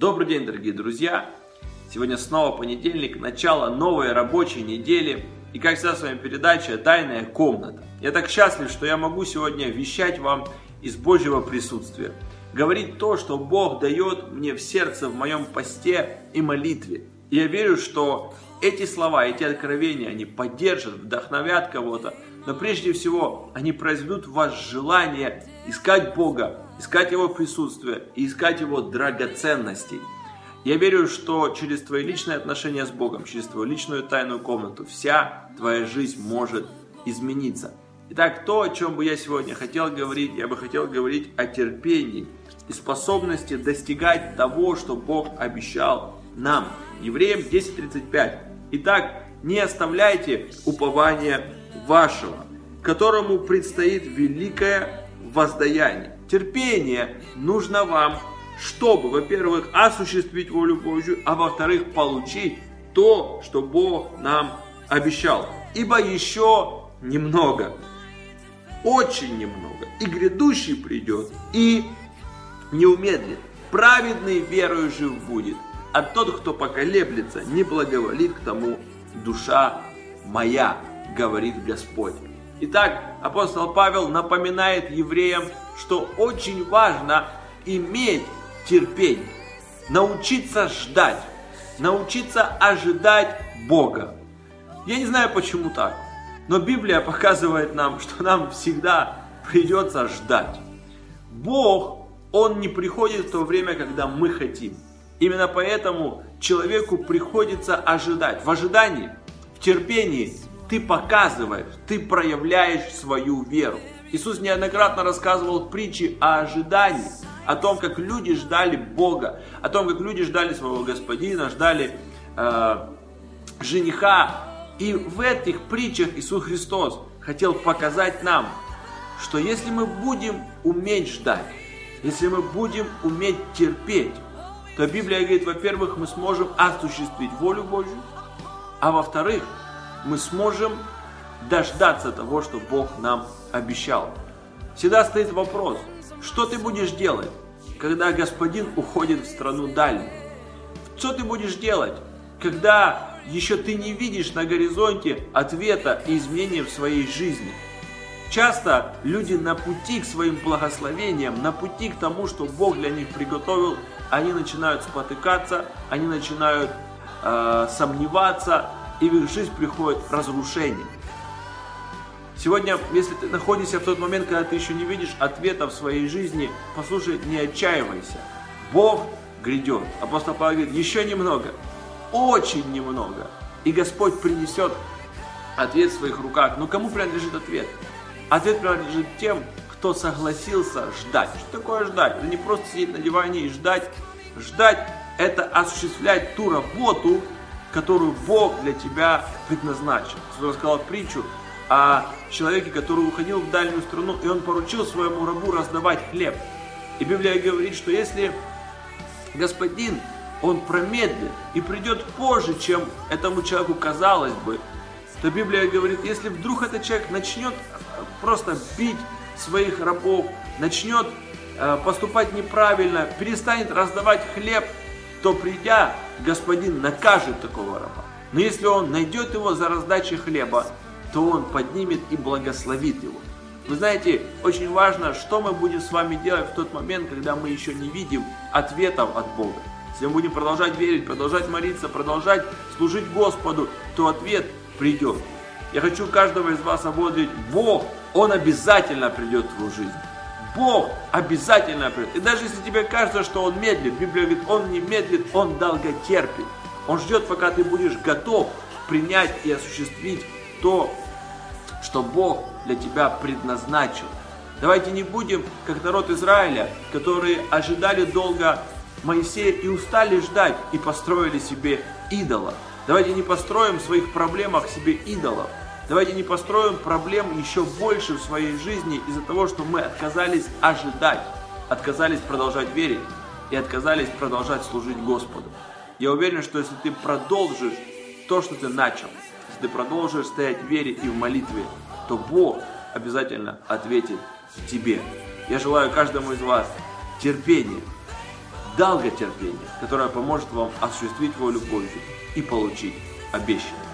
Добрый день, дорогие друзья! Сегодня снова понедельник, начало новой рабочей недели. И как всегда с вами передача «Тайная комната». Я так счастлив, что я могу сегодня вещать вам из Божьего присутствия. Говорить то, что Бог дает мне в сердце, в моем посте и молитве. И я верю, что эти слова, эти откровения, они поддержат, вдохновят кого-то, но прежде всего они произведут в вас желание искать Бога, искать Его присутствие и искать Его драгоценностей. Я верю, что через твои личные отношения с Богом, через твою личную тайную комнату, вся твоя жизнь может измениться. Итак, то, о чем бы я сегодня хотел говорить, я бы хотел говорить о терпении и способности достигать того, что Бог обещал нам. Евреям 10.35. Итак, не оставляйте упования вашего, которому предстоит великое воздаяние. Терпение нужно вам, чтобы, во-первых, осуществить волю Божью, а во-вторых, получить то, что Бог нам обещал. Ибо еще немного, очень немного, и грядущий придет, и не умедлит. Праведный верою жив будет, а тот, кто поколеблется, не благоволит к тому душа моя, говорит Господь. Итак, апостол Павел напоминает евреям, что очень важно иметь терпение, научиться ждать, научиться ожидать Бога. Я не знаю, почему так, но Библия показывает нам, что нам всегда придется ждать. Бог, Он не приходит в то время, когда мы хотим. Именно поэтому человеку приходится ожидать. В ожидании, в терпении ты показываешь, ты проявляешь свою веру. Иисус неоднократно рассказывал притчи о ожидании, о том, как люди ждали Бога, о том, как люди ждали своего Господина, ждали э, жениха. И в этих притчах Иисус Христос хотел показать нам, что если мы будем уметь ждать, если мы будем уметь терпеть, то Библия говорит, во-первых, мы сможем осуществить волю Божью, а во-вторых, мы сможем дождаться того, что Бог нам обещал. Всегда стоит вопрос, что ты будешь делать, когда Господин уходит в страну дальнюю? Что ты будешь делать, когда еще ты не видишь на горизонте ответа и изменения в своей жизни? Часто люди на пути к своим благословениям, на пути к тому, что Бог для них приготовил, они начинают спотыкаться, они начинают э, сомневаться, и в их жизнь приходит разрушение. Сегодня, если ты находишься в тот момент, когда ты еще не видишь ответа в своей жизни, послушай, не отчаивайся. Бог грядет. Апостол Павел говорит, еще немного, очень немного. И Господь принесет ответ в своих руках. Но кому принадлежит ответ? Ответ принадлежит тем, кто согласился ждать. Что такое ждать? Это не просто сидеть на диване и ждать. Ждать – это осуществлять ту работу, которую Бог для тебя предназначил. Я рассказал притчу о человеке, который уходил в дальнюю страну, и он поручил своему рабу раздавать хлеб. И Библия говорит, что если господин, он промедлит и придет позже, чем этому человеку казалось бы, то Библия говорит, если вдруг этот человек начнет просто бить своих рабов, начнет э, поступать неправильно, перестанет раздавать хлеб, то придя, господин накажет такого раба. Но если он найдет его за раздачей хлеба, то он поднимет и благословит его. Вы знаете, очень важно, что мы будем с вами делать в тот момент, когда мы еще не видим ответов от Бога. Если мы будем продолжать верить, продолжать молиться, продолжать служить Господу, то ответ придет. Я хочу каждого из вас ободрить, Бог, Он обязательно придет в твою жизнь. Бог обязательно придет. И даже если тебе кажется, что Он медлит, Библия говорит, Он не медлит, Он долготерпит. Он ждет, пока ты будешь готов принять и осуществить то, что Бог для тебя предназначил. Давайте не будем, как народ Израиля, которые ожидали долго Моисея и устали ждать и построили себе идола. Давайте не построим в своих проблемах себе идолов. Давайте не построим проблем еще больше в своей жизни из-за того, что мы отказались ожидать, отказались продолжать верить и отказались продолжать служить Господу. Я уверен, что если ты продолжишь то, что ты начал, если ты продолжишь стоять в вере и в молитве, то Бог обязательно ответит тебе. Я желаю каждому из вас терпения, долготерпение, которое поможет вам осуществить волю Божью и получить обещанное.